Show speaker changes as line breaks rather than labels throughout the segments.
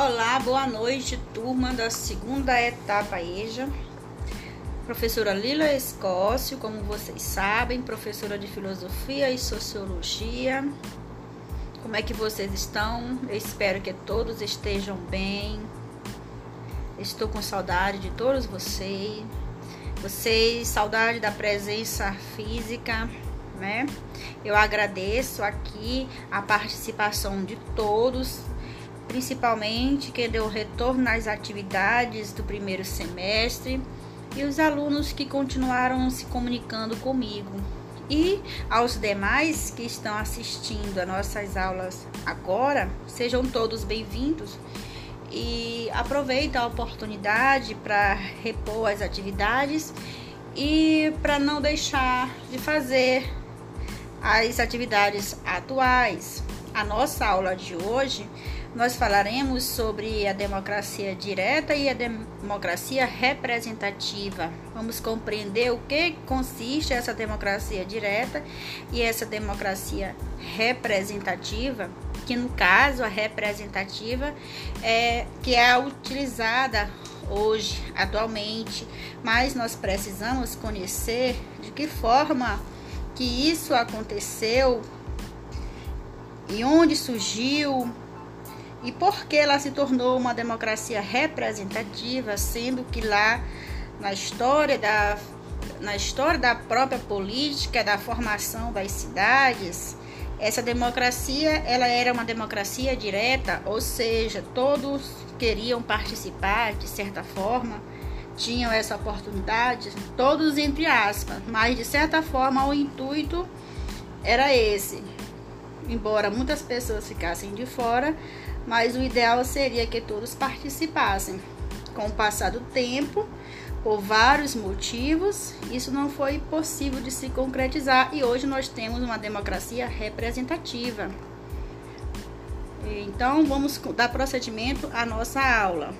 Olá, boa noite, turma da segunda etapa EJA. Professora Lila Escócio, como vocês sabem, professora de filosofia e sociologia. Como é que vocês estão? Eu espero que todos estejam bem. Estou com saudade de todos vocês. Vocês, saudade da presença física, né? Eu agradeço aqui a participação de todos principalmente quem deu retorno nas atividades do primeiro semestre e os alunos que continuaram se comunicando comigo. E aos demais que estão assistindo a nossas aulas agora, sejam todos bem-vindos e aproveita a oportunidade para repor as atividades e para não deixar de fazer as atividades atuais. A nossa aula de hoje nós falaremos sobre a democracia direta e a democracia representativa. Vamos compreender o que consiste essa democracia direta e essa democracia representativa, que no caso a representativa é que é utilizada hoje, atualmente, mas nós precisamos conhecer de que forma que isso aconteceu e onde surgiu e por que ela se tornou uma democracia representativa, sendo que lá na história da na história da própria política, da formação das cidades, essa democracia, ela era uma democracia direta, ou seja, todos queriam participar de certa forma, tinham essa oportunidade, todos entre aspas, mas de certa forma o intuito era esse. Embora muitas pessoas ficassem de fora, mas o ideal seria que todos participassem. Com o passar do tempo, por vários motivos, isso não foi possível de se concretizar e hoje nós temos uma democracia representativa. Então, vamos dar procedimento à nossa aula.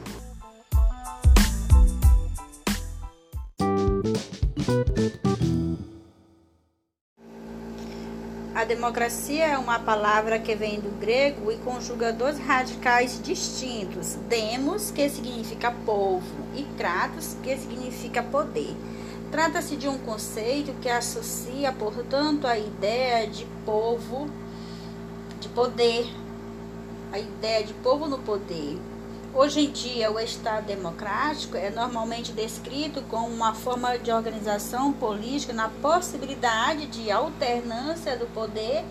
Democracia é uma palavra que vem do grego e conjuga dois radicais distintos: demos, que significa povo, e kratos, que significa poder. Trata-se de um conceito que associa, portanto, a ideia de povo, de poder, a ideia de povo no poder. Hoje em dia, o Estado democrático é normalmente descrito como uma forma de organização política na possibilidade de alternância do poder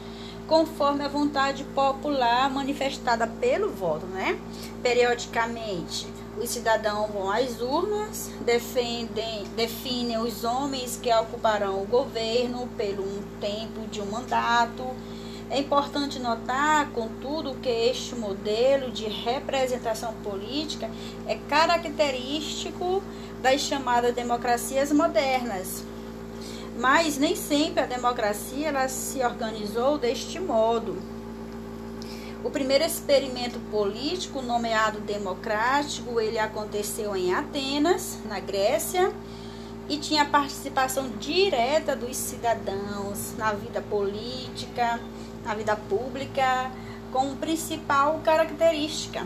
conforme a vontade popular manifestada pelo voto, né? Periodicamente, os cidadãos vão às urnas, defendem, definem os homens que ocuparão o governo pelo um tempo de um mandato é importante notar, contudo, que este modelo de representação política é característico das chamadas democracias modernas. Mas nem sempre a democracia ela se organizou deste modo. O primeiro experimento político nomeado democrático, ele aconteceu em Atenas, na Grécia, e tinha participação direta dos cidadãos na vida política, na vida pública como principal característica.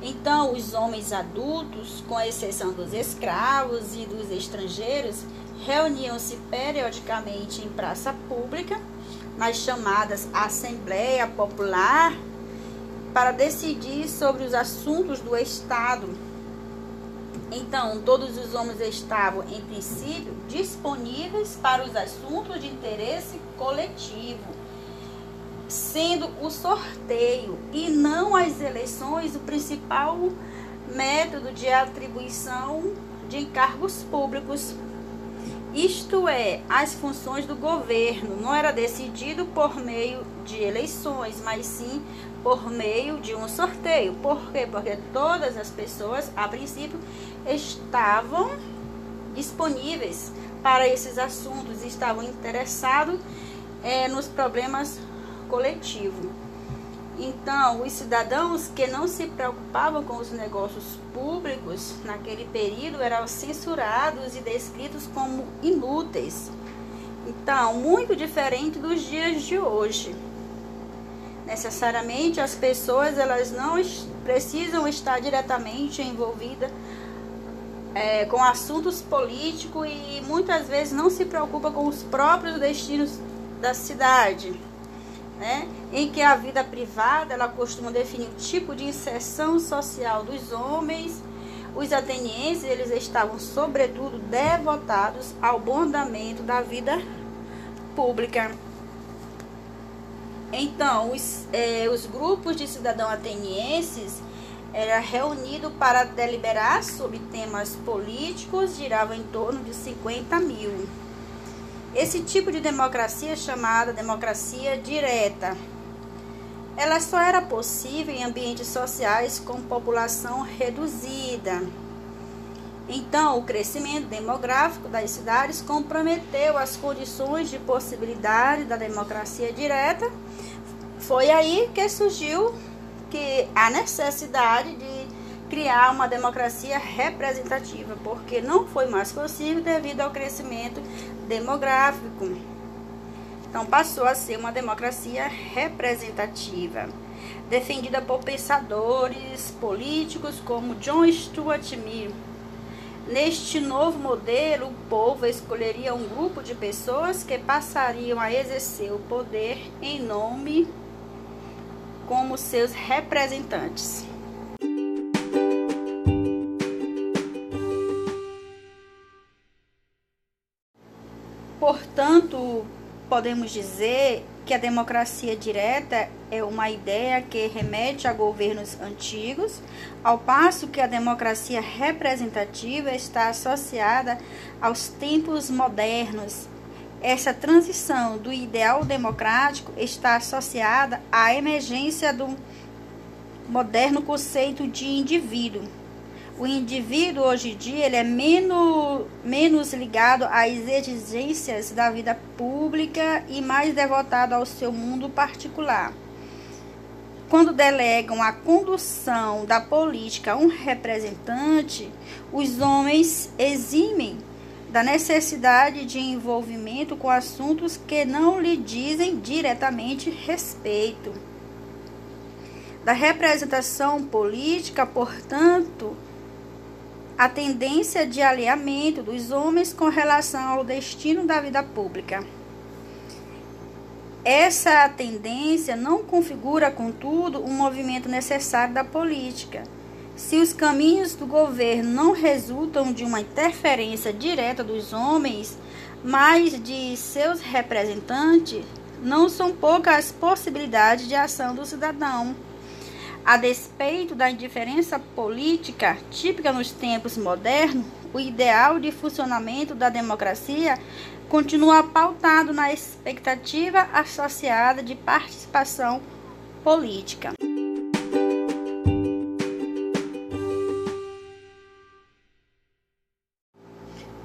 Então, os homens adultos, com exceção dos escravos e dos estrangeiros, reuniam-se periodicamente em praça pública, nas chamadas Assembleia Popular, para decidir sobre os assuntos do Estado. Então, todos os homens estavam, em princípio, disponíveis para os assuntos de interesse coletivo sendo o sorteio e não as eleições o principal método de atribuição de encargos públicos. Isto é, as funções do governo não era decidido por meio de eleições, mas sim por meio de um sorteio. Por quê? Porque todas as pessoas, a princípio, estavam disponíveis para esses assuntos, estavam interessados é, nos problemas coletivo. Então, os cidadãos que não se preocupavam com os negócios públicos naquele período eram censurados e descritos como inúteis. Então, muito diferente dos dias de hoje. Necessariamente as pessoas elas não precisam estar diretamente envolvidas é, com assuntos políticos e muitas vezes não se preocupa com os próprios destinos da cidade, né? em que a vida privada ela costuma definir o tipo de inserção social dos homens. Os atenienses eles estavam sobretudo devotados ao bom andamento da vida pública. Então, os, é, os grupos de cidadãos atenienses era reunido para deliberar sobre temas políticos, girava em torno de 50 mil. Esse tipo de democracia é chamada democracia direta. Ela só era possível em ambientes sociais com população reduzida. Então, o crescimento demográfico das cidades comprometeu as condições de possibilidade da democracia direta. Foi aí que surgiu que a necessidade de criar uma democracia representativa, porque não foi mais possível devido ao crescimento demográfico. Então passou a ser uma democracia representativa, defendida por pensadores políticos como John Stuart Mill. Neste novo modelo, o povo escolheria um grupo de pessoas que passariam a exercer o poder em nome como seus representantes. Portanto, podemos dizer que a democracia direta é uma ideia que remete a governos antigos, ao passo que a democracia representativa está associada aos tempos modernos essa transição do ideal democrático está associada à emergência do moderno conceito de indivíduo. O indivíduo hoje em dia ele é menos, menos ligado às exigências da vida pública e mais devotado ao seu mundo particular. Quando delegam a condução da política a um representante, os homens eximem da necessidade de envolvimento com assuntos que não lhe dizem diretamente respeito. Da representação política, portanto, a tendência de alinhamento dos homens com relação ao destino da vida pública. Essa tendência não configura, contudo, um movimento necessário da política se os caminhos do governo não resultam de uma interferência direta dos homens, mas de seus representantes, não são poucas as possibilidades de ação do cidadão. A despeito da indiferença política típica nos tempos modernos, o ideal de funcionamento da democracia continua pautado na expectativa associada de participação política.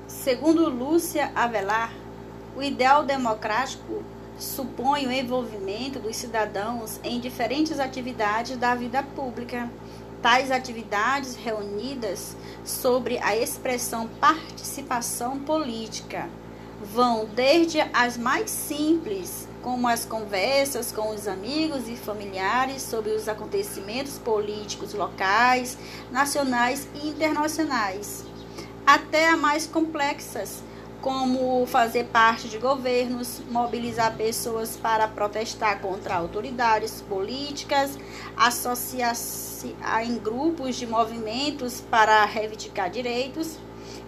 Segundo Lúcia Avelar, o ideal democrático supõe o envolvimento dos cidadãos em diferentes atividades da vida pública. Tais atividades reunidas sobre a expressão participação política vão desde as mais simples, como as conversas com os amigos e familiares sobre os acontecimentos políticos locais, nacionais e internacionais até a mais complexas, como fazer parte de governos, mobilizar pessoas para protestar contra autoridades políticas, associar-se em grupos de movimentos para reivindicar direitos,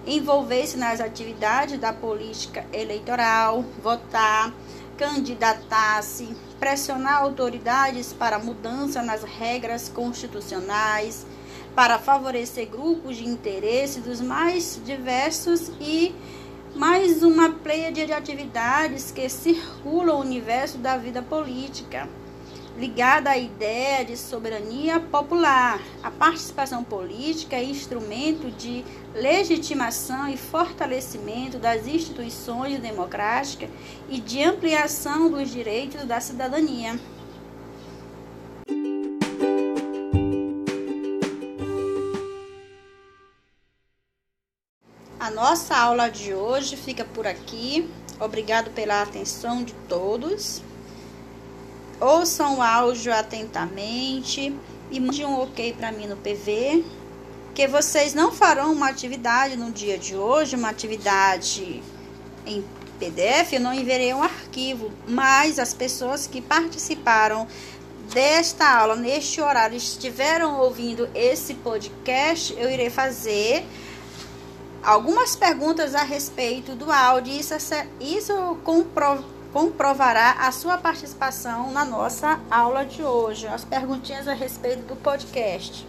envolver-se nas atividades da política eleitoral, votar, candidatar-se, pressionar autoridades para mudança nas regras constitucionais, para favorecer grupos de interesse dos mais diversos e mais uma pleia de atividades que circulam o universo da vida política, ligada à ideia de soberania popular. A participação política é instrumento de legitimação e fortalecimento das instituições democráticas e de ampliação dos direitos da cidadania. Nossa aula de hoje fica por aqui. Obrigado pela atenção de todos. Ouçam o áudio atentamente e mande um ok para mim no PV, que vocês não farão uma atividade no dia de hoje, uma atividade em PDF, eu não enviarei um arquivo, mas as pessoas que participaram desta aula neste horário estiveram ouvindo esse podcast, eu irei fazer algumas perguntas a respeito do áudio. Isso, isso comprova comprovará a sua participação na nossa aula de hoje. As perguntinhas a respeito do podcast.